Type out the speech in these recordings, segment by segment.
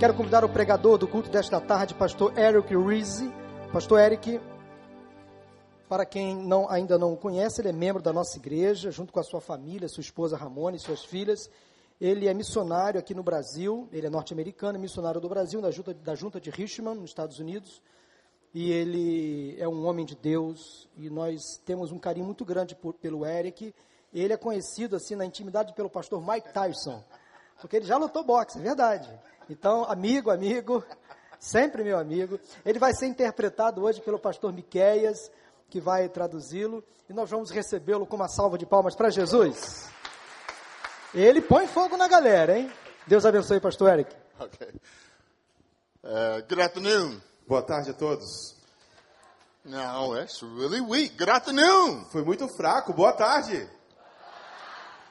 Quero convidar o pregador do culto desta tarde, pastor Eric Rizzi. Pastor Eric, para quem não, ainda não o conhece, ele é membro da nossa igreja, junto com a sua família, sua esposa Ramona e suas filhas. Ele é missionário aqui no Brasil, ele é norte-americano, missionário do Brasil, da junta, da junta de Richmond, nos Estados Unidos. E ele é um homem de Deus, e nós temos um carinho muito grande por, pelo Eric. Ele é conhecido, assim, na intimidade pelo pastor Mike Tyson, porque ele já lutou boxe, é verdade. Então, amigo, amigo, sempre meu amigo. Ele vai ser interpretado hoje pelo pastor Miqueias, que vai traduzi-lo, e nós vamos recebê-lo com uma salva de palmas para Jesus. Ele põe fogo na galera, hein? Deus abençoe, pastor Eric. Okay. Uh, good afternoon. Boa tarde a todos. No, that's really weak. Good afternoon. Foi muito fraco. Boa tarde. I want to talk about this subject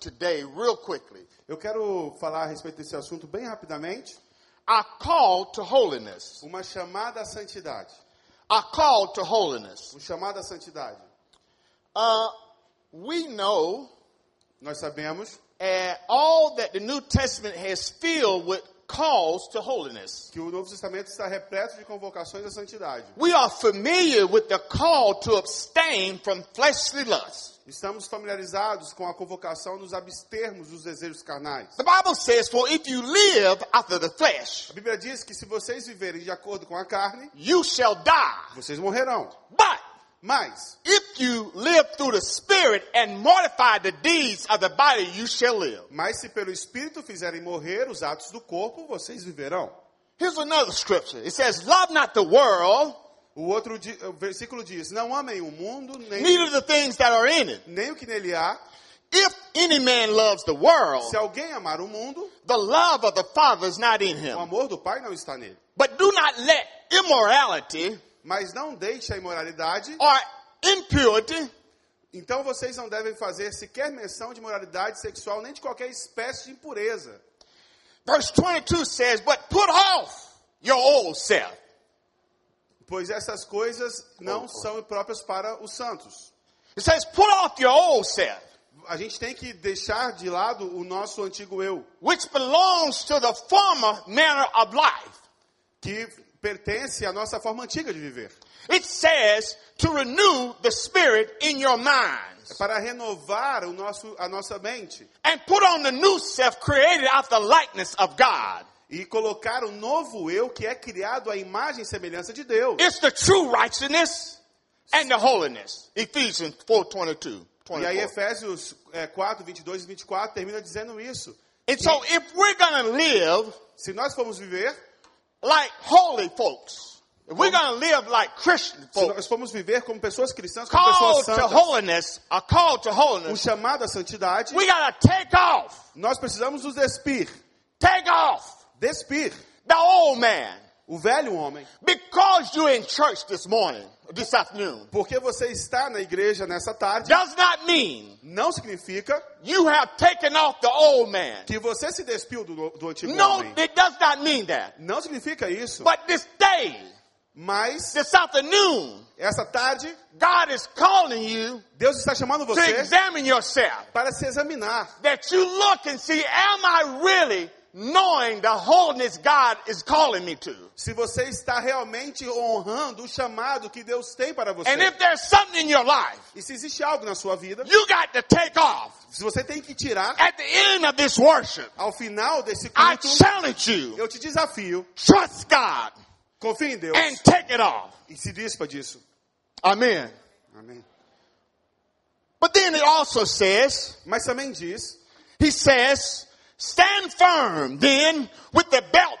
today real quickly. Eu quero falar a respeito desse assunto bem rapidamente. Our call to holiness. Uma chamada à santidade. Our call to holiness. Um chamado à santidade. Uh, we know Nós sabemos uh, all that the New Testament has filled with calls to holiness. que o Novo Testamento está repleto de convocações à santidade. We are familiar with the call to abstain from fleshly lusts. Estamos familiarizados com a convocação nos abstermos dos desejos carnais. The Bible says, For if you live after the flesh, A Bíblia diz que se vocês viverem de acordo com a carne, you shall die. vocês morrerão. But Mas, if you live through the Spirit and mortify the deeds of the body, you shall live. mas se pelo Espírito fizerem morrer os atos do corpo, vocês viverão. Here's another scripture. It says, Love not the world, O outro o versículo diz: Não amem o mundo, nem, neither the things that are in it. nem o que nele há. If any man loves the world, Se alguém amar o mundo, the love of the Father is not in o him. amor do Pai não está nele. But do not let immorality Mas não deixe a imoralidade, or impurity então vocês não devem fazer sequer menção de moralidade sexual, nem de qualquer espécie de impureza. Verse 22 says, But put off your old self. Pois essas coisas não são próprias para os santos. It says, Put off your old self, A gente tem que deixar de lado o nosso antigo eu, which belongs to the former manner of life. que pertence à nossa forma antiga de viver. It says to renew the spirit in your minds Para renovar o nosso, a nossa mente and put on the new self created after the likeness of God. e colocar o novo eu que é criado à imagem e semelhança de Deus. It's the true righteousness and the holiness. Ephesians 4:22. E aí 24. Efésios é, 4, 22 e 24 termina dizendo isso. And so if we're going to live Se nós formos viver, like holy folks, if we're going to live like Christian se folks, nós formos viver como pessoas cristãs, como pessoas to santas, holiness, a call to um holiness, chamado à santidade, we got to take off, nós precisamos nos despir. take off. Despir. The old man. o velho homem. Because you're in church this morning, this afternoon, Porque você está na igreja nessa tarde, does not mean não significa you have taken off the old man. que você se despiu do, do antigo No, homem. it does not mean that. Não significa isso. But this day, Mas, this afternoon, essa tarde, God is calling you Deus está chamando to você examine yourself. para se examinar. That you look and see, am I really knowing the holiness God is calling me to? Se você está realmente honrando o chamado que Deus tem para você. And if there's something in your life E se existe algo na sua vida, you got to take off se você tem que tirar at the end of this worship, ao final desse I culto, challenge you, eu te desafio, trust God confie em Deus and take it off. e se dispa disso. Amen. Amém. But then it also says, Mas também diz, he says, stand firm then with the belt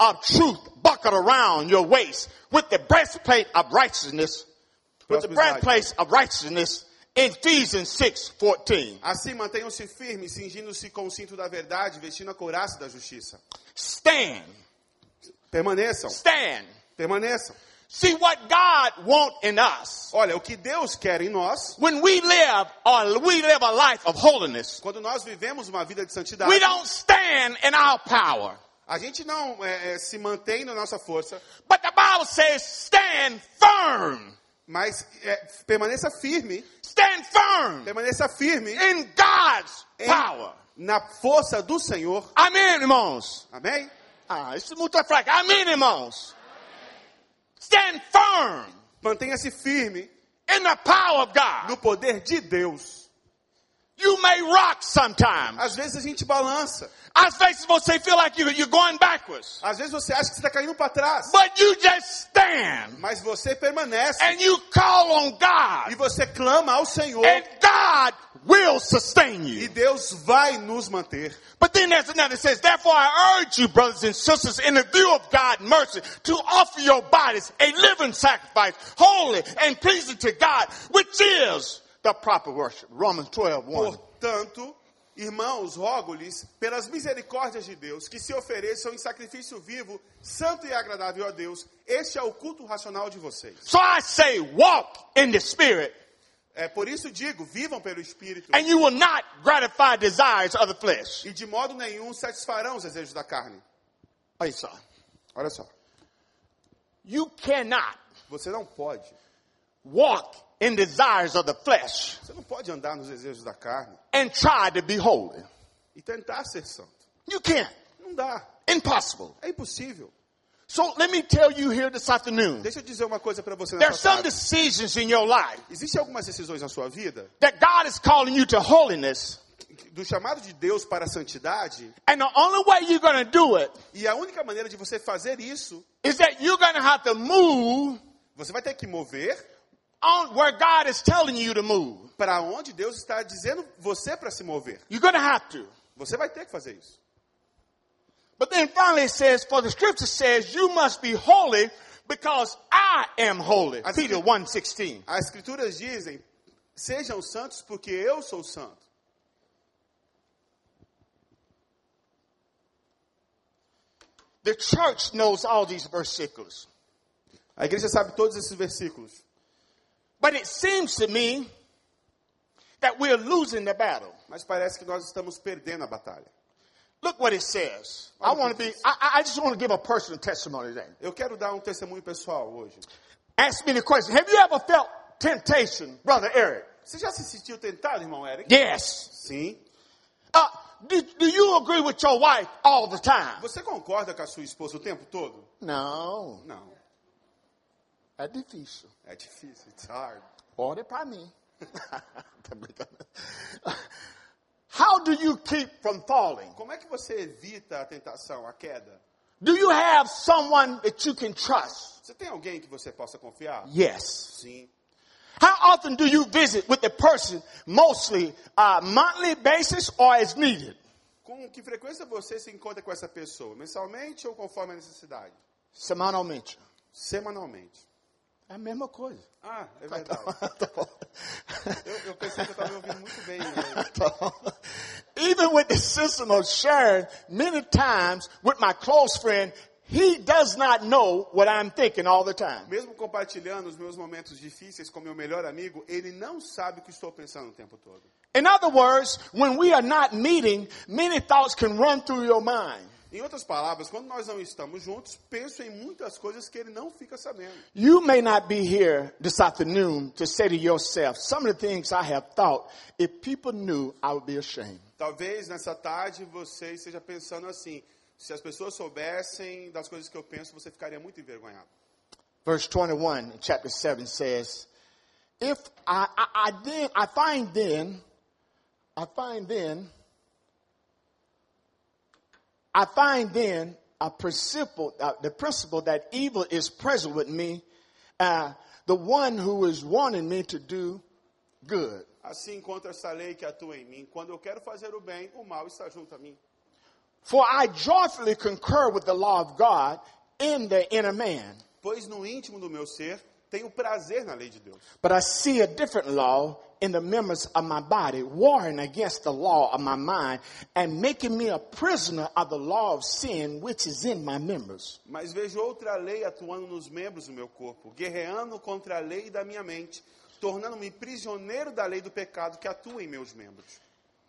of truth buckled around your waist, with the breastplate of righteousness, with the breastplate of righteousness in Ephesians 6, 14. assim mantenham-se firmes, cingindo-se com o cinto da verdade, vestindo a couraça da justiça. Stand, Permaneçam, stand. permaneçam. See what God wants in us. Olha, o que Deus quer em nós, When we live or we live a life of holiness, quando nós vivemos uma vida de santidade, we don't stand in our power. a gente não é, é, se mantém na nossa força, But the Bible says stand firm. Mas é, permaneça firme, Stand firm permaneça firme in God's em- power. na força do Senhor. Amém, irmãos? Amém? Ah, isso é muito fraco. Amém, irmãos? Stand firm Mantenha-se firme in the power of God. no poder de Deus. You may rock sometimes. Às vezes a gente balança. Às vezes você feel like you- you're going backwards. Às vezes você acha que você está caindo para trás. But you just stand Mas você permanece and you call on e God. você clama ao Senhor. And God will sustain E you. Deus vai nos manter. But then there's another that says, therefore I urge you, brothers and sisters, in the view of God's mercy, to offer your bodies a living sacrifice, holy and pleasing to God, which is the proper worship. Romans 12, 1. Portanto, irmãos, rogo-lhes, pelas misericórdias de Deus, que se ofereçam em sacrifício vivo, santo e agradável a Deus. Este é o culto racional de vocês. So I say, walk in the Spirit, É por isso digo, vivam pelo Espírito. and you will not gratify desires of the flesh. E de modo nenhum satisfarão os desejos da carne. Olha só. Olha só. You cannot Você não pode. walk in desires of the flesh Você não pode andar nos desejos da carne and try to be holy. e tentar ser santo. You can't. Não dá. Impossible. É impossível. So let me tell you here this afternoon. Deixa eu dizer uma coisa para você nessa some decisions in your life Existem algumas decisões na sua vida that God is calling you to holiness. do chamado de Deus para a santidade And the only way you're going to do it e a única maneira de você fazer isso, is that you're going to have to move você vai ter que mover on where God is telling you to move. para onde Deus está dizendo você para se mover. You're going to have to. Você vai ter que fazer isso. But then finally it says, for the scripture says, you must be holy because I am holy. As- Peter 1.16. As escrituras dizem: "Sejam santos porque eu sou santo". The church knows all these versículos. A igreja sabe todos esses versículos, But it seems to me that we're losing the battle. mas parece que nós estamos perdendo a batalha. Look what it says. I want to be, I, I- just want to give a personal testimony then. Eu quero dar um testemunho pessoal hoje. Ask me the question. Have you ever felt temptation, Brother Eric? Você já se sentiu tentado, irmão Eric? Yes. Sim. Uh, do, do you agree with your wife all the time? Você concorda com a sua esposa o tempo todo? Não. Não. É difícil. É difícil, it's hard. Ore para mim. Tá brincando. How do you keep from falling? Como é que você evita a tentação, a queda? Do you have someone that you can trust? Você tem alguém que você possa confiar? Yes. Sim. How often do you visit with the person, mostly uh, monthly basis or as needed? Com que frequência você se encontra com essa pessoa? Mensalmente ou conforme a necessidade? Semanalmente. Semanalmente. É a mesma coisa. Ah, é verdade. Tá bom. Eu, eu pensei que eu estava me ouvindo muito bem. Né? Tá bom. Even with the system of sharing, many times with my close friend, he does not know what I'm thinking all the time. Mesmo compartilhando os meus momentos difíceis com meu melhor amigo, ele não sabe o que estou pensando o tempo todo. In other words, when we are not meeting, many thoughts can run through your mind. Em outras palavras, quando nós não estamos juntos, penso em muitas coisas que ele não fica sabendo. You may not be here this afternoon to say to yourself, some of the things I have thought, if people knew, I would be ashamed. Talvez nessa tarde você esteja pensando assim: se as pessoas soubessem das coisas que eu penso, você ficaria muito envergonhado. Verse 21 in chapter 7 says, If I, I, I then, I find then, I find then, I find then a principle, uh, the principle that evil is present with me, uh, the one who is wanting me to do good. Assim encontra essa lei que atua em mim. Quando eu quero fazer o bem, o mal está junto a mim. For I joyfully concur with the law of God in the inner man. Pois no íntimo do meu ser, tenho prazer na lei de Deus. But I see a different law in the members of my body, warring against the law of my mind, and making me a prisoner of the law of sin which is in my members. Mas vejo outra lei atuando nos membros do meu corpo, guerreando contra a lei da minha mente, tornando-me prisioneiro da lei do pecado que atua em meus membros.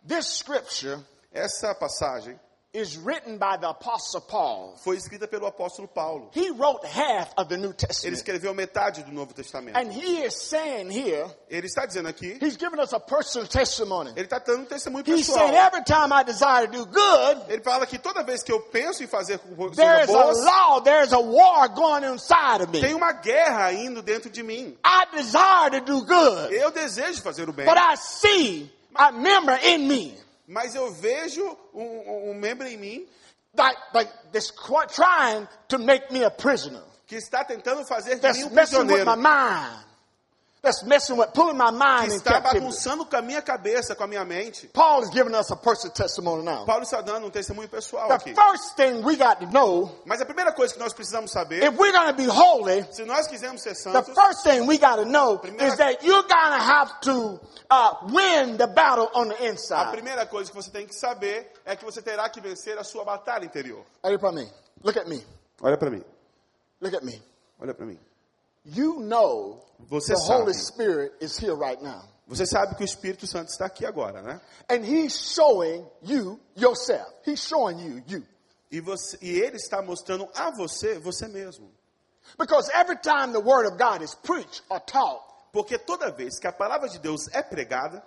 This scripture Essa passagem is written by the Apostle Paul. foi escrita pelo apóstolo Paulo. He wrote half of the New Ele Testament. escreveu metade do Novo Testamento. And he is saying here, Ele está dizendo aqui, he's giving us a personal testimony. ele está dando um testemunho He pessoal. said, every time I desire to do good, Ele fala que toda vez que eu penso em fazer coisas there's a boas, law, there's a war going inside of tem me. uma guerra indo dentro de mim. I desire to do good, Eu desejo fazer o bem, but I see a member in me mas eu vejo um, um- membro em mim like, like this qu- trying to make me a prisoner. que está tentando fazer de mim um prisioneiro. That's messing with, pulling my Que mind in está bagunçando com a minha cabeça, com a minha mente. Paul is giving us a personal testimony now. Paulo está dando um testemunho pessoal The aqui. first thing we got to know, Mas a primeira coisa que nós precisamos saber, if we're to be holy, se nós quisermos ser the santos, first thing we got to know Primeira- is that you're to have to uh, win the battle on the a inside. primeira coisa que você tem que saber é que você terá que vencer a sua batalha interior. You for me? Look at me. Olha para mim. Look at me. Olha para mim. You know Você the Holy sabe. Spirit is here right now. Você sabe que o Espírito Santo está aqui agora, né? And he's showing you yourself. He's showing you you. E, você, e ele está mostrando a você, você mesmo. Because every time the word of God is preached or taught, Porque toda vez que a palavra de Deus é pregada,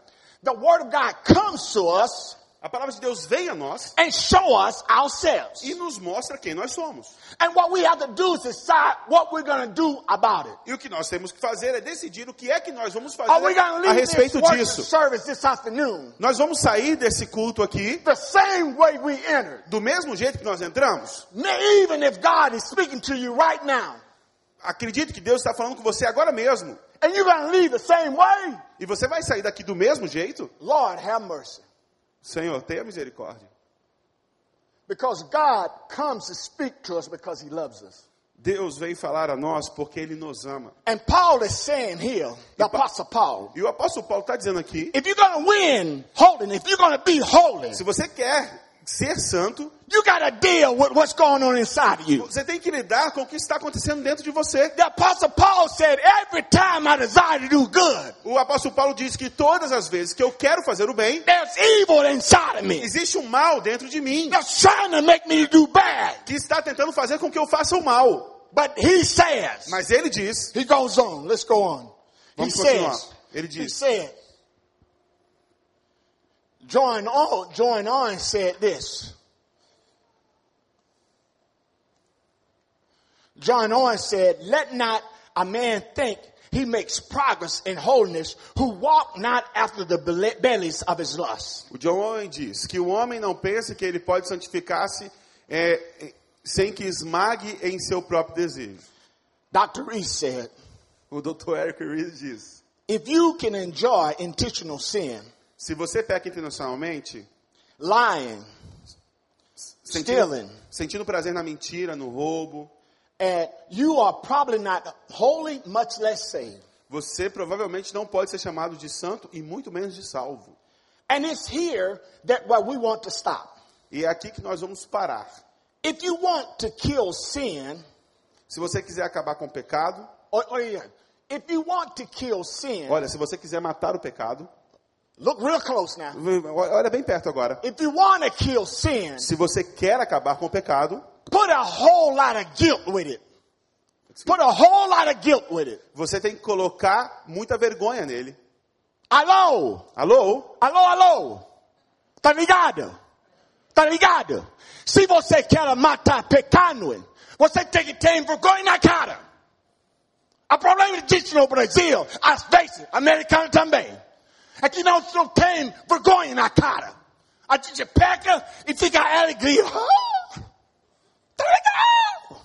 the word of God comes to us a palavra de Deus vem a nós and show us ourselves. e nos mostra quem nós somos. And what we have to do is decide what we're going to do about it. E o que nós temos que fazer é decidir o que é que nós vamos Are we fazer going to a leave this respeito worship disso. service this afternoon Nós vamos sair desse culto aqui the same way we entered? do mesmo jeito que nós entramos? Even if God is speaking to you right now, Acredite que Deus está falando com você agora mesmo. and you're going to leave the same way? E você vai sair daqui do mesmo jeito? Lord, have mercy. Senhor, tenha misericórdia. Because God comes to speak to us because He loves us. Deus veio falar a nós porque Ele nos ama. And Paul is saying here, the Apostle Paul, E o apóstolo Paulo está dizendo aqui, if you're going to win holiness, if you're going to be holy, se você quer ser santo, you got to deal with what's going on inside of you. você tem que lidar com o que está acontecendo dentro de você. The Apostle Paul said, every time I desire to do good, O apóstolo Paulo diz que todas as vezes que eu quero fazer o bem, there's evil inside of me existe um mal dentro de mim that's trying to make me do bad. que está tentando fazer com que eu faça o mal. But he says, Mas ele diz, he goes on, let's go on. He Vamos continuar. says, Ele he diz, said, John on, John on said this. John Owen said, let not a man think he makes progress in holiness who walk not after the bellies of his lust. o John Owen diz que o homem não pense que ele pode santificar-se é, sem que esmague em seu próprio desejo. Dr. Reese said, O Dr. Eric Rees diz, if you can enjoy intentional sin, se você peca intencionalmente, lying, sentindo, Stealing. sentindo prazer na mentira, no roubo, and you are probably not holy, much less saved. você provavelmente não pode ser chamado de santo e muito menos de salvo. And it's here that where we want to stop. E é aqui que nós vamos parar. If you want to kill sin, Se você quiser acabar com o pecado, or, or if you want to kill sin, olha, se você quiser matar o pecado, look real close now. olha bem perto agora. If you want to kill sin, Se você quer acabar com o pecado, put a whole lot of guilt with it. Put a whole lot of guilt with it. você tem que colocar muita vergonha nele. Alô? Alô? Alô, alô? Tá ligado? Tá ligado? Se você quer matar pecado, você tem que ter vergonha na cara. O problema existe no Brasil, às vezes, americano também. É que nós não tem vergonha na cara. A gente peca e fica alegria. Tá legal.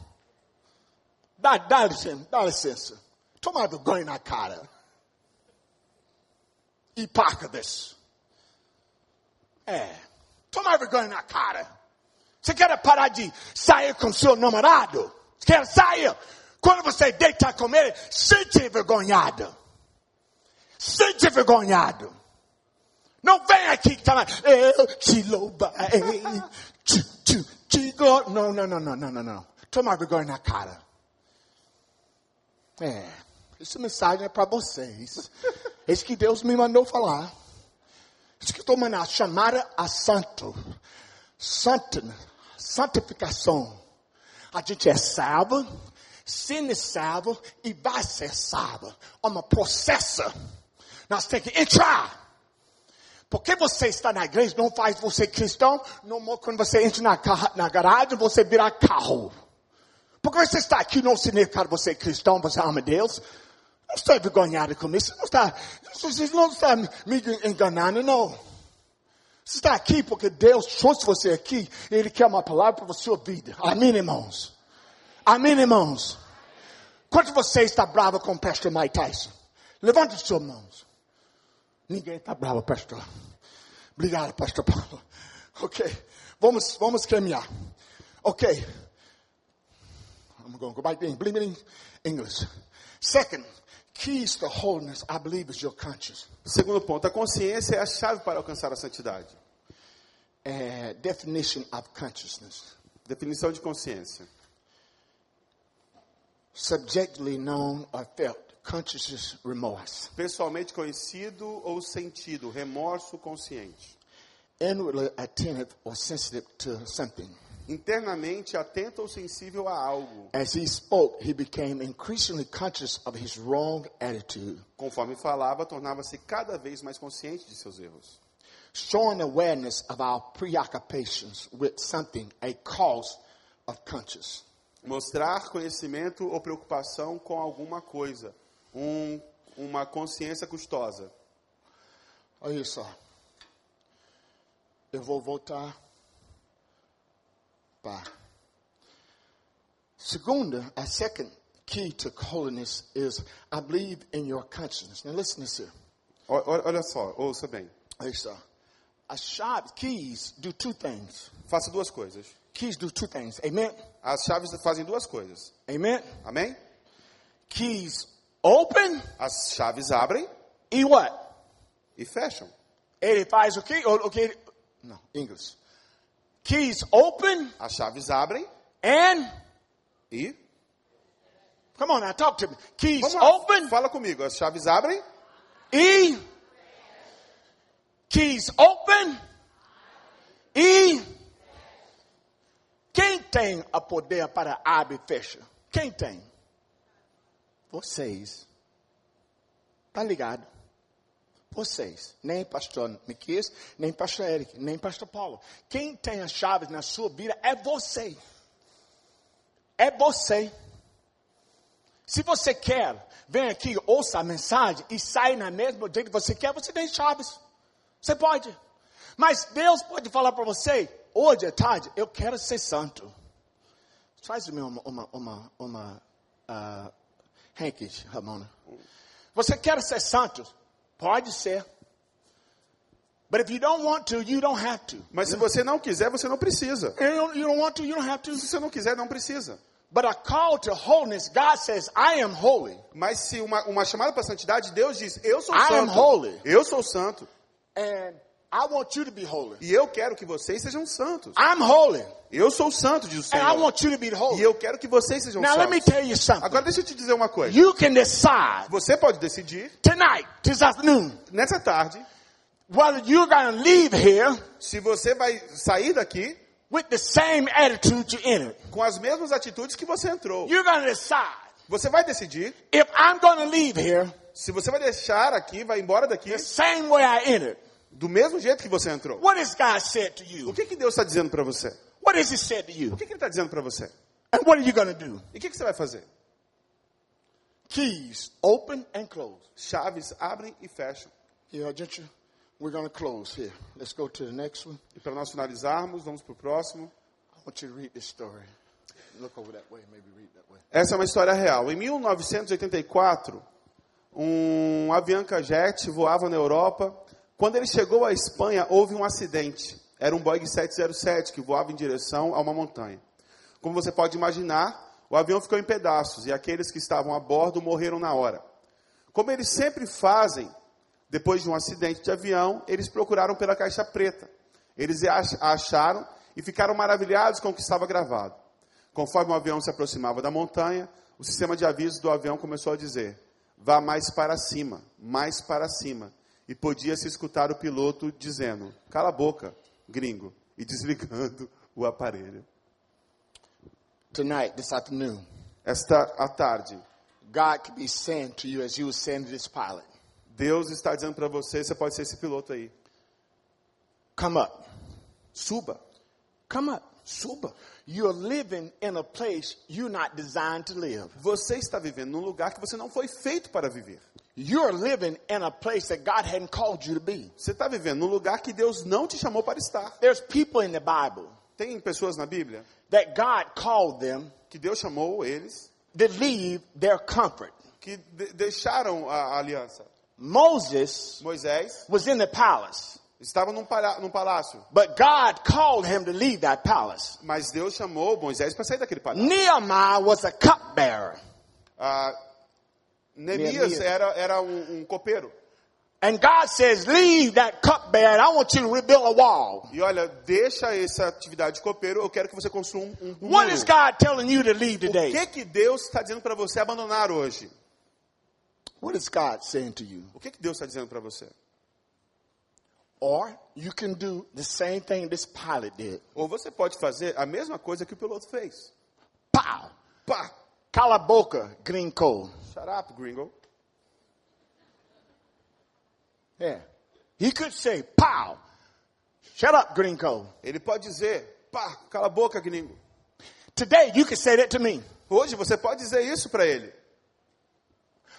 Dá, dá licença, dá licença. Toma vergonha na cara. Hipócritas. É. Toma vergonha na cara. Você quer parar de sair com seu namorado? Você quer sair? Quando você deita com ele, sente envergonhado. Sente envergonhado. Não vem aqui também. Eu te louvarei. Te, te, te Não, não, não, não, não, não. Toma vergonha na cara. É. Essa mensagem é para vocês. Esse que Deus me mandou falar. Isso que estou mandando, chamada a santo. santi- santificação. A gente é salvo, sendo salvo e vai ser salvo. É um processo. Nós temos que entrar. Porque você está na igreja não faz você cristão. Não, quando você entra na, na garagem, você vira carro. Porque você está aqui não significa que você é cristão, você ama Deus. Não estou envergonhado com isso. Não está, não está me enganando, não. Você está aqui porque Deus trouxe você aqui. e Ele quer uma palavra para a sua vida. Amém, irmãos? Amém, irmãos? Quanto você está bravo com o pastor Mike Tyson? Levante as suas mãos. Ninguém está bravo, pastor. Obrigado, pastor Paulo. Ok. Vamos, vamos caminhar. Ok. I'm going to go back to English. in English. Second, keys to holiness, I believe, is your conscience. Segundo ponto, a consciência é a chave para alcançar a santidade. Uh, definition of consciousness. Definição de consciência. Subjectively known or felt, consciousness remorse. Pessoalmente conhecido ou sentido, remorso consciente. Inwardly attentive or sensitive to something. Internamente atento ou sensível a algo. As he spoke, he became increasingly conscious of his wrong attitude, Conforme falava, tornava-se cada vez mais consciente de seus erros. showing awareness of our preoccupations with something, a cause of conscience. Mostrar conhecimento ou preocupação com alguma coisa. Um, uma consciência custosa. Olha só. Eu vou voltar para. Segunda, a second key to holiness is I believe in your consciousness. Now listen this here. Olha só, ouça bem. Olha só. As chaves, keys do two things. Faça duas coisas. Keys do two things. Amen? As chaves fazem duas coisas. Amen? Amém? Keys open As chaves abrem e what? e fecham. Ele faz o quê? O, o que? Não, English. Keys open As chaves abrem and e. Come on now, talk to me. Keys Vamos lá, open Fala comigo. As chaves abrem e keys open e quem tem a poder para abrir e fechar? Quem tem? Vocês. Tá ligado? Vocês, nem pastor Miquias, nem pastor Eric, nem pastor Paulo. Quem tem as chaves na sua vida é você. É você. Se você quer, vem aqui, ouça a mensagem e sai na mesma dia que você quer, você tem chaves. Você pode. Mas Deus pode falar para você, hoje à tarde, eu quero ser santo. Me uma, uma, uma, uma uh, Ramona. Você quer ser santo? Pode ser. But if you don't want to, you don't have to. Mas se você não quiser, você não precisa. You don't, you don't want to, you don't have to. Se você não quiser, não precisa. But a call to holiness, God says, I am holy. Mas se uma, uma chamada para santidade, Deus diz: Eu sou I am santo. holy. Eu sou santo. And I want you to be holy. E eu quero que vocês sejam santos. I'm holy. Eu sou santo, diz o And I Senhor. want you to be E holy. eu quero que vocês sejam Now let me santos. tell you something. Agora deixa eu te dizer uma coisa. You can decide Você pode decidir, tonight, this afternoon, nessa tarde, whether you're going to leave here se você vai sair daqui with the same attitude you entered. com as mesmas atitudes que você entrou. You're going to decide Você vai decidir if I'm going to leave here se você vai deixar aqui, vai embora daqui, the same way I entered. Do mesmo jeito que você entrou. What has God said to O you? que, que Deus está dizendo para você? What has He said to you? O que, que Ele está dizendo para você? And what are you to do? E o que, que você vai fazer? Keys open and close. Chaves abrem e fecham. Yeah, gente, we're to close here. Let's go to the next one. E para nós finalizarmos, vamos para o próximo. I want you to read this story. Look over that way, maybe read that way. Essa é uma história real. Em 1984, um Avianca Jet voava na Europa. Quando ele chegou à Espanha, houve um acidente. Era um Boeing 707 que voava em direção a uma montanha. Como você pode imaginar, o avião ficou em pedaços e aqueles que estavam a bordo morreram na hora. Como eles sempre fazem, depois de um acidente de avião, eles procuraram pela caixa preta. Eles a ach- a acharam e ficaram maravilhados com o que estava gravado. Conforme o avião se aproximava da montanha, o sistema de avisos do avião começou a dizer: vá mais para cima, mais para cima. E podia-se escutar o piloto dizendo: cala a boca, gringo, e desligando o aparelho. Tonight, this afternoon, Esta à tarde, God could be saying to you as saying to this pilot, Deus está dizendo para você, você pode ser esse piloto aí. Come up. Suba, Come up. suba. You're living in a place you're not designed to live. Você está vivendo num lugar que você não foi feito para viver. You're living in a place that God hadn't called you to be. Você está vivendo num lugar que Deus não te chamou para estar. There's people in the Bible Tem pessoas na Bíblia that God called them que Deus chamou eles, to leave their comfort. que de- deixaram a, a aliança. Moses Moisés was in the palace, estava num, palha- num palácio, but God called him to leave that palace. mas Deus chamou Moisés para sair daquele palácio. Nehemiah was a cupbearer. Ah, Neemias era, era um, um copeiro. And God says, leave that cupbearer. I want you to rebuild a wall. E olha, deixa essa atividade de copeiro, eu quero que você construa um, um muro. What is God telling you to leave O today? que que Deus está dizendo para você abandonar hoje? What is God saying to you? O que que Deus está dizendo para você? Or you can do the same thing this pilot did. Ou você pode fazer a mesma coisa que o piloto fez. Pow! Pá! Cala a boca, gringo. Shut up, gringo. Yeah. He could say, pow! Shut up, gringo. Ele pode dizer, pá, cala a boca, gringo. Today you can say that to me. Hoje você pode dizer isso para ele.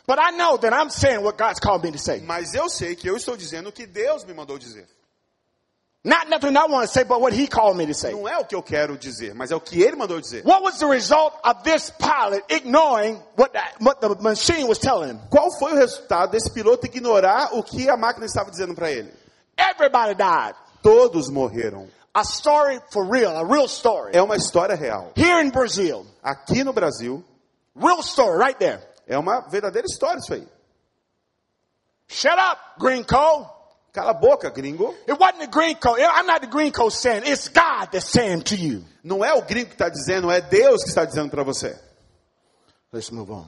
But I know that I'm saying what God's called me to say. Mas eu sei que eu estou dizendo o que Deus me mandou dizer. Not nothing I want to say, but what He called me to say. Não é o que eu quero dizer, mas é o que ele mandou dizer. What was the result of this pilot ignoring what, that, what the machine was telling him? Qual foi o resultado desse piloto ignorar o que a máquina estava dizendo para ele? Everybody died. Todos morreram. A story for real, a real story. É uma história real. Here in Brazil, Aqui no Brasil, real story right there. é uma verdadeira história isso aí. Shut up, green coal. Cala a boca, gringo. It wasn't the green coal. I'm not the green coal saying. It's God that's saying to you. Não é o gringo que está dizendo, é Deus que está dizendo para você. Let's move on.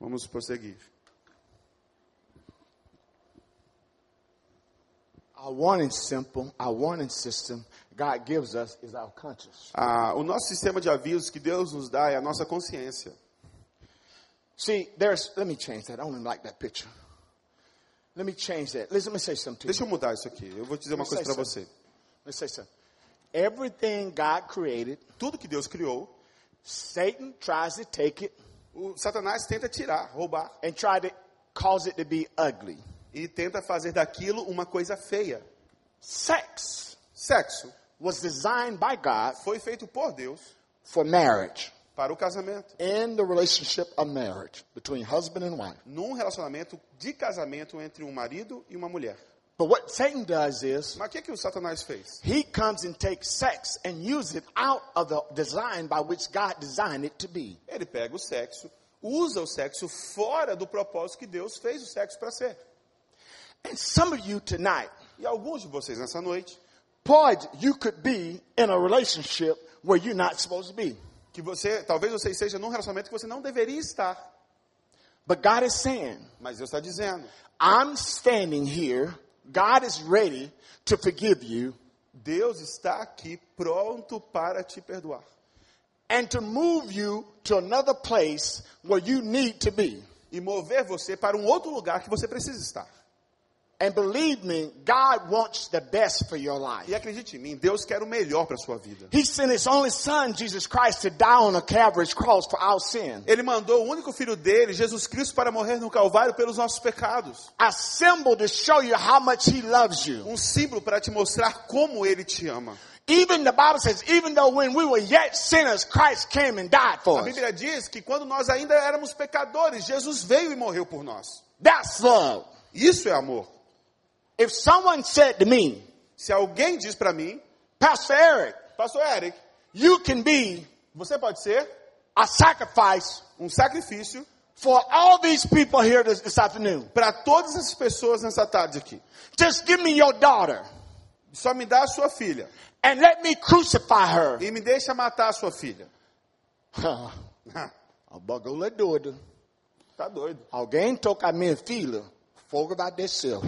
Vamos prosseguir. Our warning simple, our warning system God gives us is our conscience. Ah, o nosso sistema de avisos que Deus nos dá é a nossa consciência. See, there's, let me change that. I don't even like that picture. Let me change that. Listen, let me say something to you. Deixa eu mudar isso aqui. Eu vou dizer uma coisa para você. Let me say something. Everything God created, Tudo que Deus criou, Satan tries to take it o Satanás tenta tirar, roubar and try to cause it to be ugly. e tenta fazer daquilo uma coisa feia. Sex Sexo was designed by God foi feito por Deus for marriage. Para o casamento. In the relationship of marriage between husband and wife. Num relacionamento de casamento entre um marido e uma mulher. But what Satan does is Mas o que, que o Satanás fez? he comes and takes sex and uses it out of the design by which God designed it to be. Ele pega o sexo, usa o sexo fora do propósito que Deus fez o sexo para ser. And some of you tonight, E alguns de vocês nessa noite, Boyd, you could be in a relationship where you're not supposed to be. Que você, talvez você esteja num relacionamento que você não deveria estar. But God is saying, Mas Deus está dizendo, I'm standing here. God is ready to forgive you Deus está aqui pronto para te perdoar. and to move you to another place where you need to be. E mover você para um outro lugar que você precisa estar. And believe me, God wants the best for your life. E acredite em mim, Deus quer o melhor para a sua vida. He sent his only son, Jesus Christ, to die on a Calvary's cross for our sin. Ele mandou o único filho dele, Jesus Cristo, para morrer no Calvário pelos nossos pecados. A symbol to show you how much he loves you. Um símbolo para te mostrar como ele te ama. Even the Bible says, even though when we were yet sinners, Christ came and died for A us. Bíblia diz que quando nós ainda éramos pecadores, Jesus veio e morreu por nós. That's love. Isso é amor. If someone said to me, Se alguém diz para mim, Pastor Eric, Pastor Eric, you can be você pode ser a sacrifice um sacrifício for all these people here this, this afternoon. para todas as pessoas nessa tarde aqui. Just give me your daughter Só me dá a sua filha and let me crucify her. e me deixa matar a sua filha. A bagulho é doido. tá doido. Alguém toca a minha filha, fogo vai descer.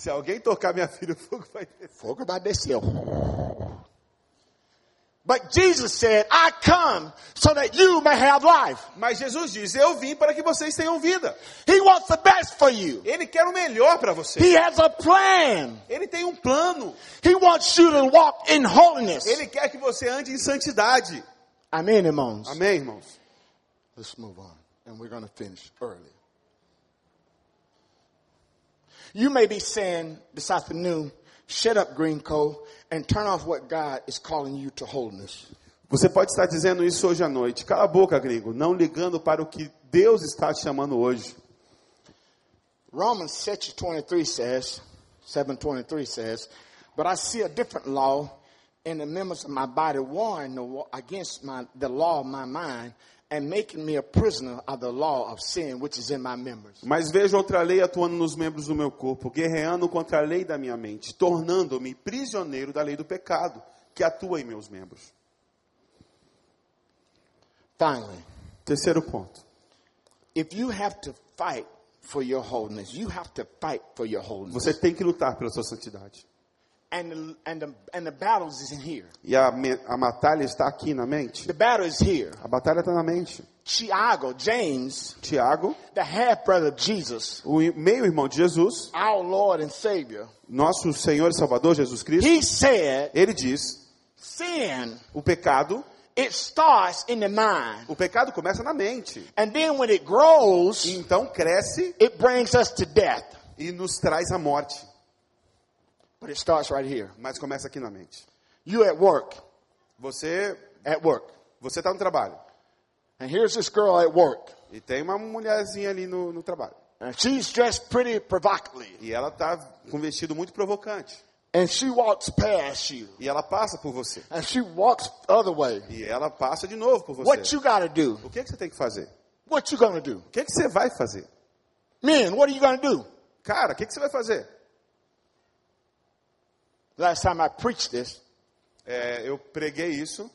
Se alguém tocar minha filha, o fogo vai descer. Fogo vai descer. But Jesus said, I come so that you may have life. Mas Jesus diz: Eu vim para que vocês tenham vida. He wants the best for you. Ele quer o melhor para você. He has a plan. Ele tem um plano. He wants you to walk in holiness. Ele quer que você ande em santidade. Amém, irmãos? Amém, irmãos? Let's move on. And we're going to finish early. You may be saying this afternoon, shut up, Green and turn off what God is calling you to holiness. Você pode estar dizendo isso hoje à noite. Cala a boca, gringo, não ligando para o que Deus está te chamando hoje. Romans 7:23 says, 7:23 says, but I see a different law in the members of my body warring against my, the law of my mind and making me a prisoner of the law of sin which is in my members. Mas vejo outra lei atuando nos membros do meu corpo, guerreando contra a lei da minha mente, tornando-me prisioneiro da lei do pecado, que atua em meus membros. Finally, Terceiro ponto. if you have to fight for your holiness, you have to fight for your holiness. Você tem que lutar pela sua santidade. And the, and the, and the battles is in here. E a, a batalha está aqui na mente. The battle is here. A batalha está na mente. Tiago, James, Tiago, the half brother of Jesus, o meio-irmão de Jesus, our Lord and Savior, nosso Senhor e Salvador Jesus Cristo, he said, ele diz: sin, o pecado, it starts in the mind. o pecado começa na mente. And then when it grows, E então cresce it brings us to death. e nos traz a morte. But it starts right here. Mas começa aqui na mente. You at work, Você at work. você está no trabalho And here's this girl at work. e tem uma mulherzinha ali no, no trabalho. And she's dressed pretty provocatively. E ela está com um vestido muito provocante. And she walks past you. E ela passa por você. And she walks the other way. E ela passa de novo por você. What you gotta do? O que, que você tem que fazer? What you gonna do? O que, que você vai fazer? Men, what are you gonna do? Cara, o que, que você vai fazer? Last time I preached this, É, eu preguei isso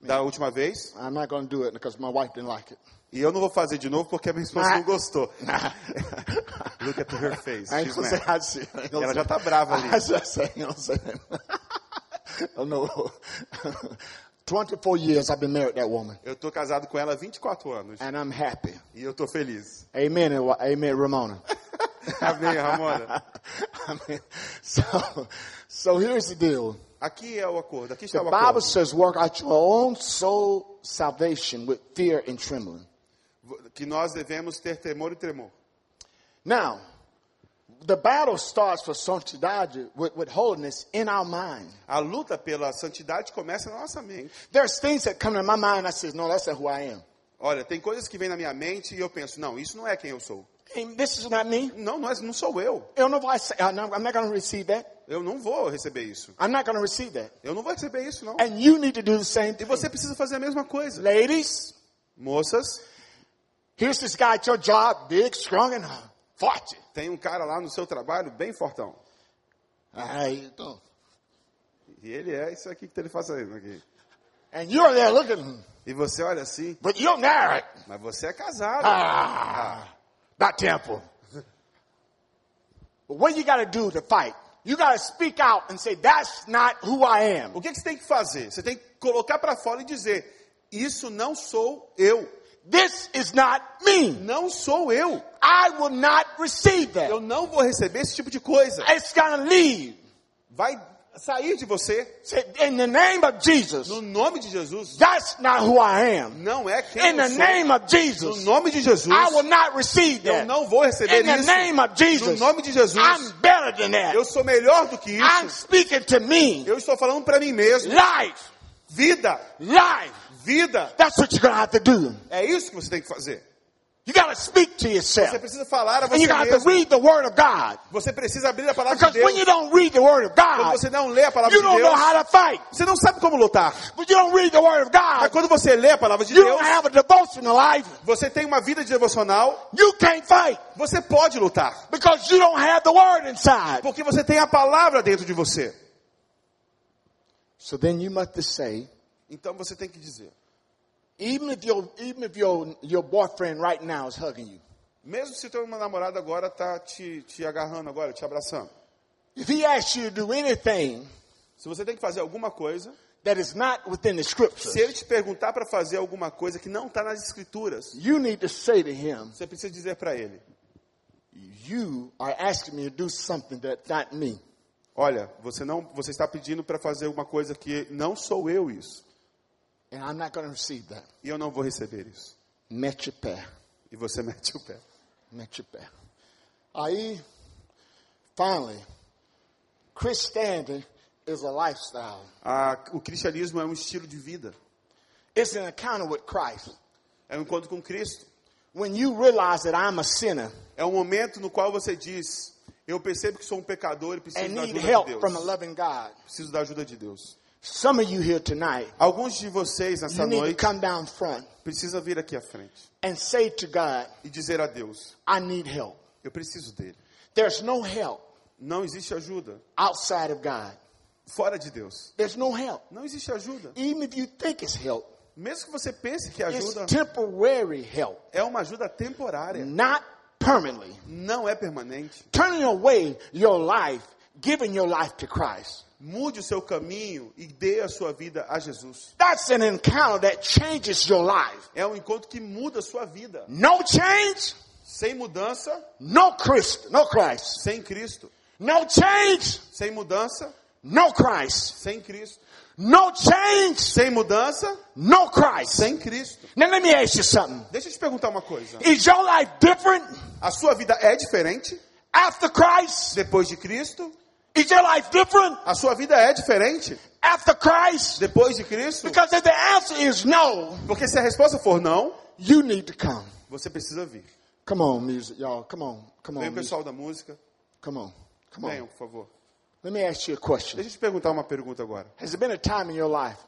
da última vez. I'm not gonna do it because my wife didn't like it. E eu não vou fazer de novo porque a minha esposa Ah. não gostou. Look at her face. She's mad. Ela já tá brava ali. I just say, you know what I'm saying? no. 24 years I've been married to that woman. Eu tô casado com ela há 24 anos. And I'm happy. E eu tô feliz. Amen. Amen, Ramona. Amém, Ramona? Mean, so, so here's the deal. Aqui é o acordo. Aqui está The o Bible acordo. says, work out your own soul salvation with fear and trembling. Que nós devemos ter temor e tremor. Now, the battle starts for santidade with, with holiness in our mind. A luta pela santidade começa na nossa mente. There's things that come to my mind. I says, no, that's not who I am. Olha, tem coisas que vêm na minha mente e eu penso, não, isso não é quem eu sou. This is not me. Não, não, é, não sou eu. Know, if I say, I'm not, going to receive that. Eu não vou receber isso. I'm not going to receive that. Eu não vou receber isso, não. And you need to do the same E thing. você precisa fazer a mesma coisa. Ladies, Moças, here's this guy at your job, big, strong, and uh, forte. tem um cara lá no seu trabalho bem fortão. Aí, então. E ele é isso aqui que ele faz aí. aqui. And you're there looking, E você olha assim, but you're married. mas você é casado. Ah, not temple. But what you got to do to fight? You got to speak out and say, that's not who I am. O que, que você tem que fazer? Você tem que colocar para fora e dizer: Isso não sou eu. This is not me. Não sou eu. I will not receive that. Eu não vou receber esse tipo de coisa. It's to leave. Vai sair de você. Say, in the name of Jesus, No nome de Jesus. that's not who I am. Não é quem In eu the sou. name of No Jesus, nome de Jesus. I will not receive Eu that. não vou receber In the isso. name of No Jesus, nome de Jesus. I'm better than that. Eu sou melhor do que I'm isso. speaking to me. Eu estou falando para mim mesmo. Life, Vida. life. Vida. That's what you're going to have to do. É isso que você tem que fazer. You got to speak to Você yourself. precisa falar a And você you got to mesmo. read the Word of God. Você precisa abrir a palavra de Because when you Deus. don't read the Word of Quando God, você não lê a palavra you de don't know Deus, how to fight. você não sabe como lutar. But you don't read the Word of Mas God, quando você lê a palavra de you Deus, don't have a devotional life. você tem uma vida de devocional, You can't fight você pode lutar. because you don't have the Word inside. Porque você tem a palavra dentro de você. So then you must say, Então você tem que dizer. Even if your even if your your boyfriend right now is hugging you, Mesmo se teu namorado agora tá te, te agarrando agora, te abraçando. If he asks you to do anything Se você tem que fazer alguma coisa, that is not within the scriptures, se ele te perguntar para fazer alguma coisa que não está nas escrituras, you need to say to him, você precisa dizer para ele: you are asking me to do something that's not me. Olha, você não, você está pedindo para fazer uma coisa que não sou eu isso, And I'm not going to receive that. e eu não vou receber isso. Mete o pé. E você mete o pé. Mete o pé. Aí, finally, Christianity is a lifestyle. Ah, o cristianismo é um estilo de vida, It's an encounter with Christ. é um encontro com Cristo. When you realize that I'm a sinner É um momento no qual você diz: Eu percebo que sou um pecador e preciso da ajuda de from a Deus. loving God, Preciso da ajuda de Deus. Some of you here tonight, Alguns de vocês nessa you need to noite come down front precisa vir aqui à frente and say to God, e dizer a Deus: I need help. Eu preciso dele. There's no help Não existe ajuda outside of God. fora de Deus. There's no help. Não existe ajuda. Even if you think it's help, Mesmo que você pense que it's ajuda temporary help, é uma ajuda temporária, not permanently. não é permanente. Turning away your life, giving your life to Christ. Mude o seu caminho e dê a sua vida a Jesus. That's an encounter that changes your life. É um encontro que muda a sua vida. No change, Sem mudança, no Christ, no Christ. sem Cristo. No change, Sem mudança, no Christ. sem Cristo. No change, Sem mudança, no Christ. sem Cristo. Now let me ask you something. Deixa eu te perguntar uma coisa. Is your life different A sua vida é diferente after Christ? depois de Cristo? Is your life different A sua vida é diferente after Christ? depois de Cristo? Because if the answer is no, Porque se a resposta for não, you need to come. você precisa vir. Come on, music, y'all. Come on. Come Vem on. o music. pessoal da música. Come on. Come Venham, on. por favor. Let me ask you a question. Deixa eu te perguntar uma pergunta agora. Has there been a time in your life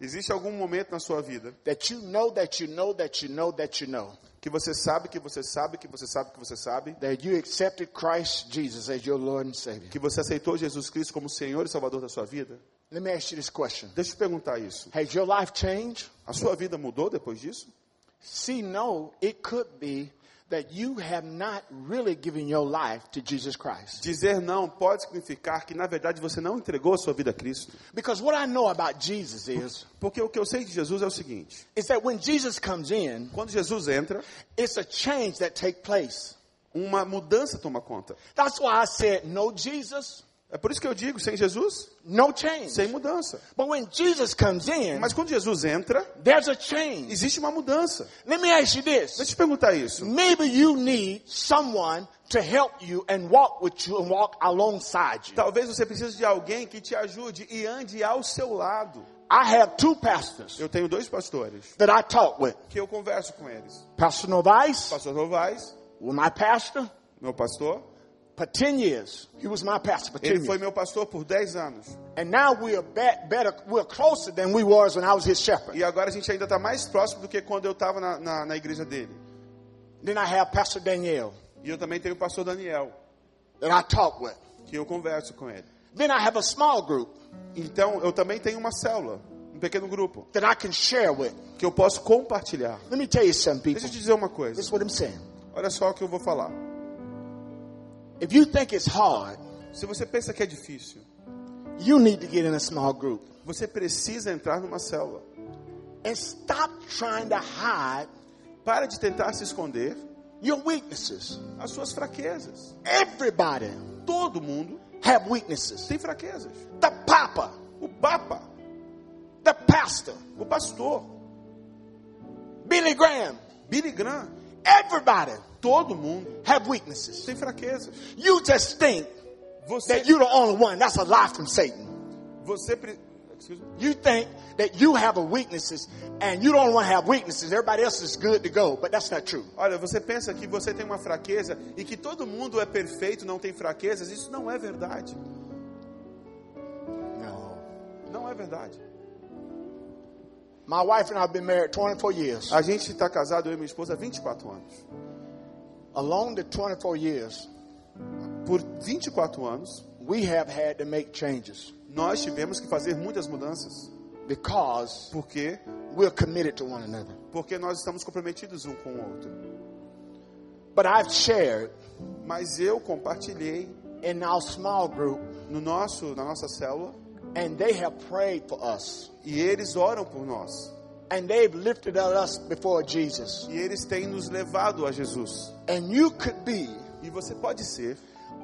Existe algum momento na sua vida that you know that you know that you know that you know que você sabe, que você sabe, que você sabe, que você sabe, that you accepted Christ Jesus as your Lord and Savior? que você aceitou Jesus Cristo como Senhor e Salvador da sua vida? Let me ask you this question. Deixa eu te perguntar isso. Has your life changed? A sua vida mudou depois disso? See, no, it could be that you have not really given your life to Jesus Christ. Dizer não pode significar que, na verdade, você não entregou a sua vida a Cristo. Because what I know about Jesus is, Porque o que eu sei de Jesus é o seguinte: is that when Jesus comes in, quando Jesus entra, it's a change that takes place. uma mudança toma conta. That's why I said no Jesus, É por isso que eu digo: sem Jesus, no change. sem mudança. But when Jesus comes in, Mas quando Jesus entra, there's a change. existe uma mudança. Let me ask you this. Deixa eu te perguntar isso. Maybe you need someone to help you and walk with you and walk alongside you. Talvez você precise de alguém que te ajude e ande ao seu lado. I have two pastors Eu tenho dois pastores that I talk with. que eu converso com eles. Pastor Novice, Pastor Novais, my pastor meu pastor, for 10 years. He was my pastor for 10 ele foi meu pastor por 10 anos. And now we are be- better, we're closer than we was when I was his shepherd. E agora a gente ainda está mais próximo do que quando eu estava na, na, na igreja dele. Then I have Pastor Danielle E eu também tenho o pastor Daniel, that I talk with. que eu converso com ele. Then I have a small group Então eu também tenho uma célula, um pequeno grupo, that I can share with. que eu posso compartilhar. Let me tell you something, people. Deixa eu te dizer uma This coisa. is what I'm saying. Olha só o que eu vou falar. If you think it's hard, Se você pensa que é difícil, you need to get in a small group. você precisa entrar numa célula. And stop trying to hide Para de tentar se esconder your weaknesses. as suas fraquezas. Everybody Todo mundo have weaknesses. tem fraquezas. The papa, O Papa, the pastor, o pastor, Billy Graham, Billy Graham, everybody todo mundo have weaknesses. tem fraquezas. You just think Você, that you're the only one. That's a lie from Satan. você. You think that you have a weaknesses and you don't want to have weaknesses. Everybody else is good to go, but that's not true. Olha, você pensa que você tem uma fraqueza e que todo mundo é perfeito, não tem fraquezas. Isso não é verdade. No. Não é verdade. My wife and I have been married 24 years. A gente está casado, eu e minha esposa, há 24 anos. Along the 24 years, Por 24 anos, we have had to make changes nós tivemos que fazer muitas mudanças. because Por quê? we're committed to one another. Porque nós estamos comprometidos um com o outro. But I've shared Mas eu compartilhei in our small group, no nosso, na nossa célula and they have prayed for us. e eles oram por nós. And they've lifted us before Jesus. E eles têm nos levado a Jesus. And you could be E você pode ser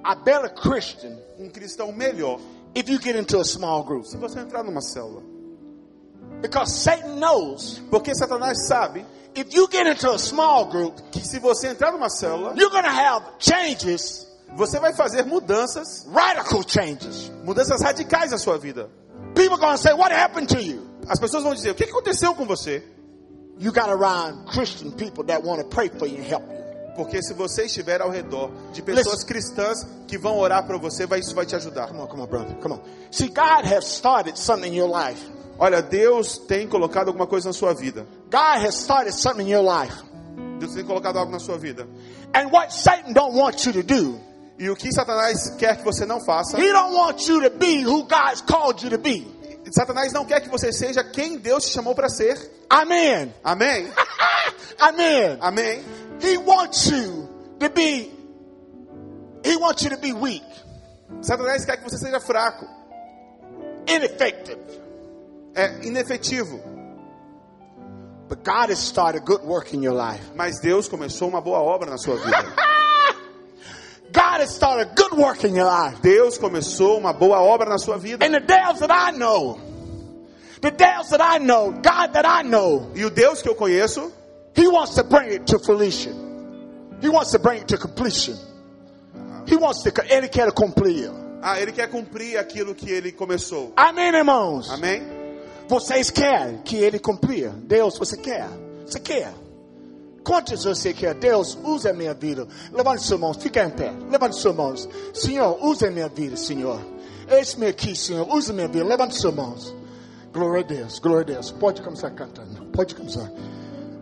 a better Christian um cristão melhor if you get into a small group. se você entrar numa célula. Because Satan knows Porque Satanás sabe if you get into a small group, que se você entrar numa célula, you're going to have changes, você vai fazer mudanças, radical changes. mudanças radicais na sua vida. People are going to say, What happened to you? As pessoas vão dizer: "O que que aconteceu com você?" You got around Christian people that want to pray for you and help you. Porque se você estiver ao redor de pessoas Listen. cristãs que vão orar para você, vai, isso vai te ajudar. Come on, come on, brother. Come on. See, God has started something in your life. Olha, Deus tem colocado alguma coisa na sua vida. God has started something in your life. Deus tem colocado algo na sua vida. And what Satan don't want you to do, E o que Satanás quer que você não faça, he don't want you to be who God's called you to be. Satanás não quer que você seja quem Deus te chamou para ser. Amen. Amém? Amen. Amém? He wants you to be he wants you to be weak, Satanás quer que você seja fraco, ineffective. é inefetivo. But God has started a good work in your life. Mas Deus começou uma boa obra na sua vida. God has started good work in your life. Deus começou uma boa obra na sua vida. And the Deus that I know, the Deus that I know, God that I know, E o Deus que eu conheço, He wants to bring it to fruition. He wants to bring it to completion. He wants to, Ele quer cumprir. ah, ele quer cumprir aquilo que ele começou. Amém, irmãos? Amém? Vocês querem que Ele cumprir? Deus, você quer? Você quer? Quantos você quer? Deus, use a minha vida. Levante suas mãos, fica em pé. Levante suas mãos. Senhor, use a minha vida, Senhor. Eis-me aqui, Senhor. Use a minha vida. Levante suas mãos. Glória a Deus, glória a Deus. Pode começar cantando. Pode começar.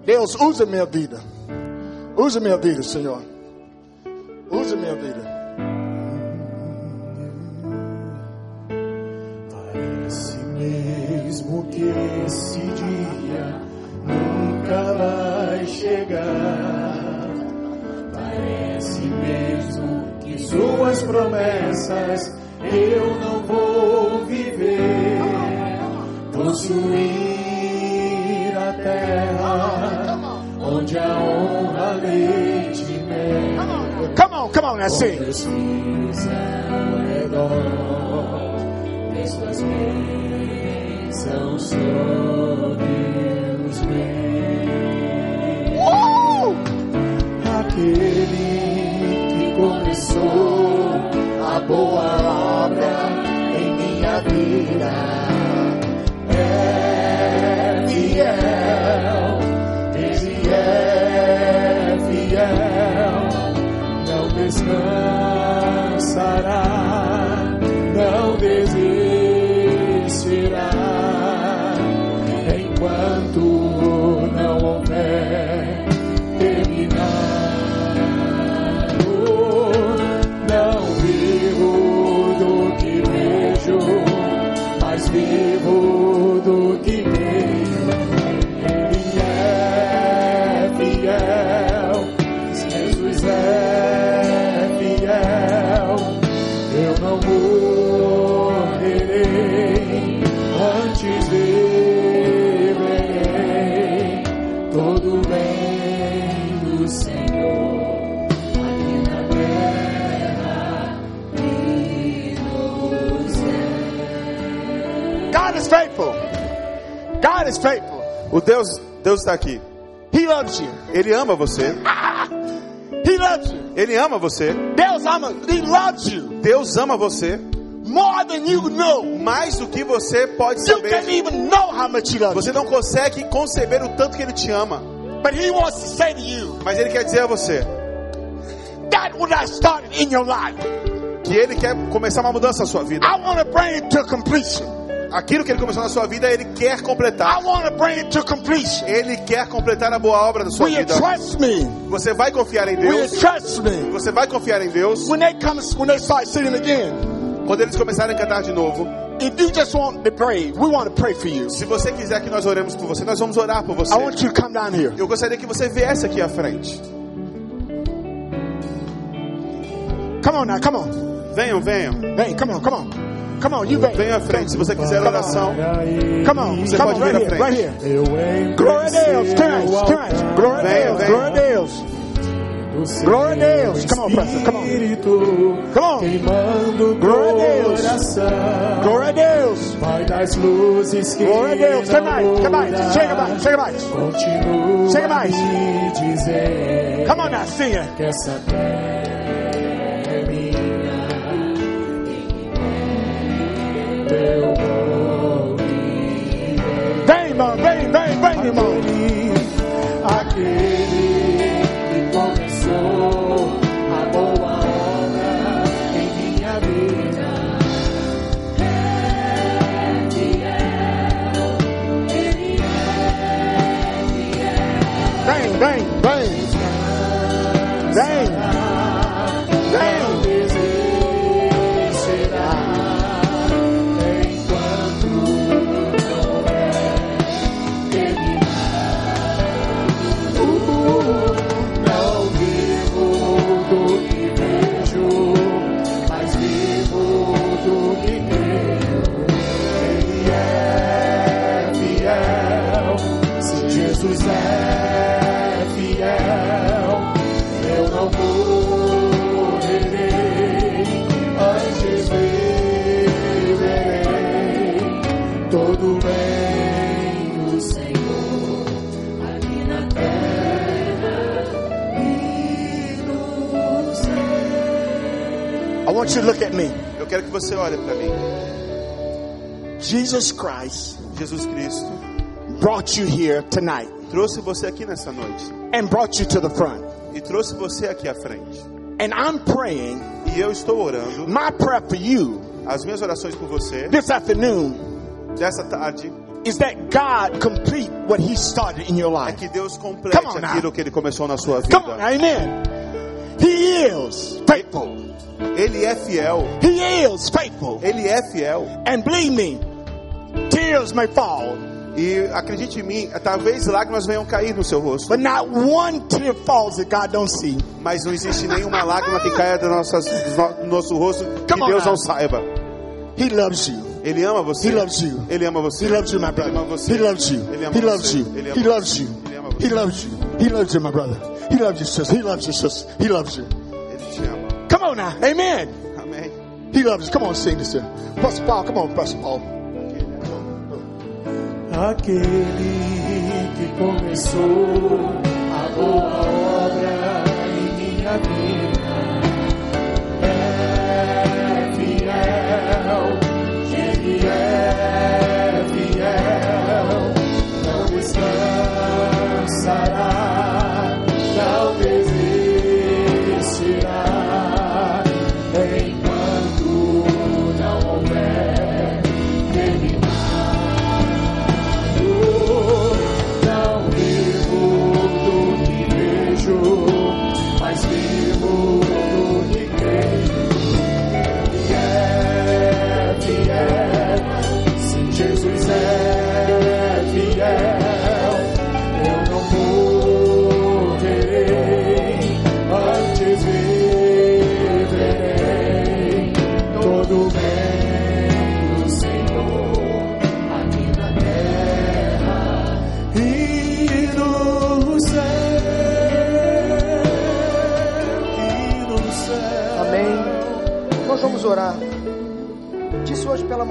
Deus, use a minha vida. Use a minha vida, Senhor. Use a minha vida. Parece mesmo que esse dia nunca vai chegar. Parece mesmo que suas promessas eu não vou viver. Possuir a terra onde a honra leite e mel. Come on, come on, now sing. Redor, suas bênçãos sobre Woo! Aquele que começou a boa obra em minha vida é fiel, ele é fiel não descansará, God is faithful. God is faithful. O Deus, Deus está aqui. He loves you. Ele ama você. He loves you. Ele ama você. Deus ama, He loves you Deus ama você more than you know. mais do que você pode You can't saber. even know how much He loves Você you. não consegue conceber o tanto que ele te ama. But He wants to say to you Mas ele quer dizer a você that what I started in your life, que ele quer começar uma mudança na sua vida. I want to bring it to completion. Aquilo que ele começou na sua vida, ele quer I completar. want to bring it to completion. Ele quer completar a boa obra da sua Will vida. trust me? Você vai confiar em Deus. trust me? Você vai confiar em Deus. Again, Quando eles começarem a cantar de novo, se você quiser que nós oremos por você, nós vamos orar por você. I want you to come down here. Eu gostaria que você viesse aqui à frente. Come on now, come on. Venham, venham. Hey, come on, come on. Come on, you vem. À frente. Se você quiser oração, Come on, Você come pode on, vir right à here, frente. right here. Eu em Glória a Deus, turn, turn. Glória a Deus, glória a Deus. Glória a Deus. Come on, pastor, come on. Espírito Come on. Glória a Deus. Glória a Deus. Pai das luzes que Glória a Deus. Quer mais, quer mais. Chega mais, chega mais. Continua Chega mais. me dizer Come on now, sing it. Eu Jesus Christ Jesus Cristo brought you here tonight trouxe você aqui nessa noite and brought you to the front. e trouxe você aqui à frente. And I'm praying, E eu estou orando. my prayer for you As minhas orações por você this afternoon dessa tarde is that God complete what He started in your é life. que Deus complete now. aquilo que Ele começou na sua vida. Come on, amen. He is faithful. Ele é fiel. He is faithful. Ele é fiel. And believe me, tears may fall, E acredite em mim, talvez lágrimas venham cair no seu rosto, but not one tear falls that God don't see. mas não existe nenhuma lágrima que caia do, nossas, do no- do nosso rosto que Come Deus não saiba. He loves you. Ele ama você. He loves you. Ele ama você. He loves you, my Ele ama brother. você. He loves you. Ele ama He loves you. He loves you. He loves you. He loves you, my brother. He loves you, sis. He loves you, sis. He loves you. Ele te ama. Come on now. Amen. Amém. He loves you. Come on, sing this. Pastor Paul, come on, Pastor Paul. Aquele que começou a boa obra em minha vida é fiel, ele é fiel, não descansará,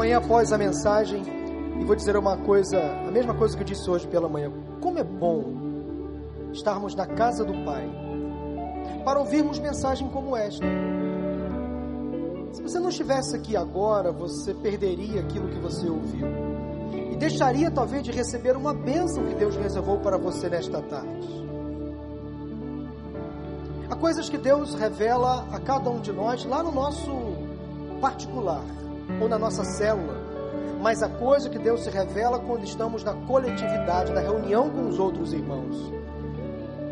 manhã após a mensagem, e vou dizer uma coisa, a mesma coisa que eu disse hoje pela manhã. Como é bom estarmos na casa do Pai para ouvirmos mensagem como esta. Se você não estivesse aqui agora, você perderia aquilo que você ouviu. E deixaria talvez de receber uma bênção que Deus reservou para você nesta tarde. Há coisas que Deus revela a cada um de nós lá no nosso particular ou na nossa célula, mas a coisa que Deus se revela quando estamos na coletividade, na reunião com os outros irmãos.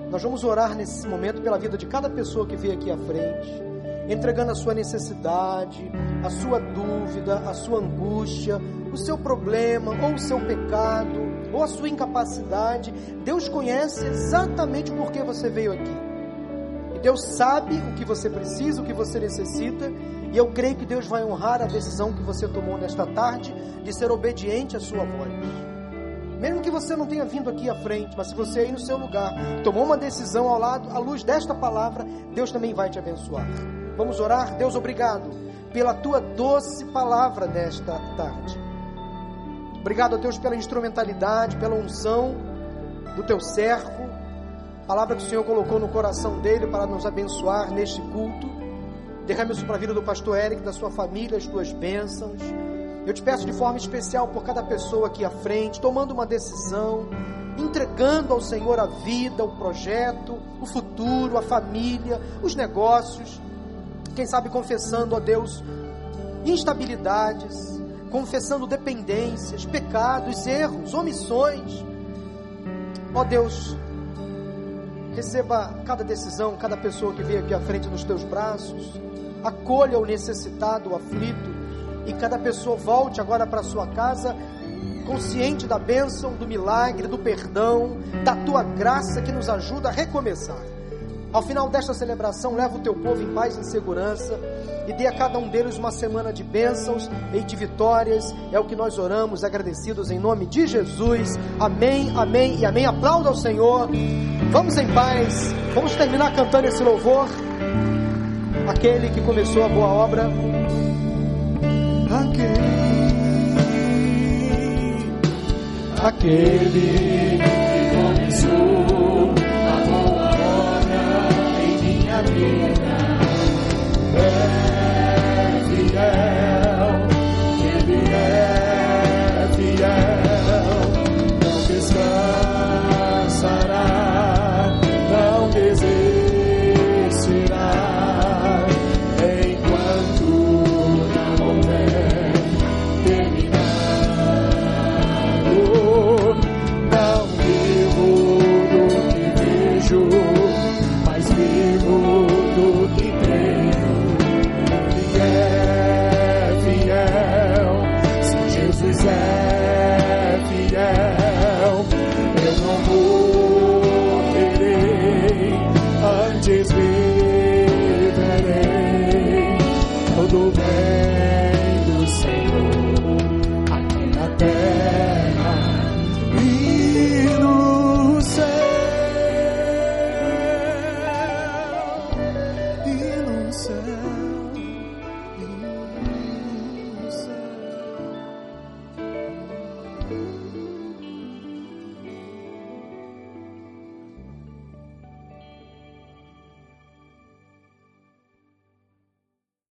Nós vamos orar nesse momento pela vida de cada pessoa que veio aqui à frente, entregando a sua necessidade, a sua dúvida, a sua angústia, o seu problema ou o seu pecado ou a sua incapacidade. Deus conhece exatamente por que você veio aqui. Deus sabe o que você precisa, o que você necessita, e eu creio que Deus vai honrar a decisão que você tomou nesta tarde de ser obediente à sua voz. Mesmo que você não tenha vindo aqui à frente, mas se você aí no seu lugar tomou uma decisão ao lado, à luz desta palavra, Deus também vai te abençoar. Vamos orar? Deus, obrigado pela tua doce palavra nesta tarde. Obrigado, Deus, pela instrumentalidade, pela unção do teu servo, palavra que o Senhor colocou no coração dele para nos abençoar neste culto. Derrame para a vida do pastor Eric, da sua família, as tuas bênçãos. Eu te peço de forma especial por cada pessoa aqui à frente, tomando uma decisão, entregando ao Senhor a vida, o projeto, o futuro, a família, os negócios. Quem sabe confessando a Deus instabilidades, confessando dependências, pecados, erros, omissões. Ó Deus, receba cada decisão, cada pessoa que veio aqui à frente nos teus braços, acolha o necessitado, o aflito, e cada pessoa volte agora para sua casa consciente da bênção, do milagre, do perdão, da tua graça que nos ajuda a recomeçar. Ao final desta celebração, leva o teu povo em paz e segurança e dê a cada um deles uma semana de bênçãos e de vitórias. É o que nós oramos, agradecidos em nome de Jesus. Amém, amém e amém. Aplauda ao Senhor. Vamos em paz. Vamos terminar cantando esse louvor. Aquele que começou a boa obra. Aquele, aquele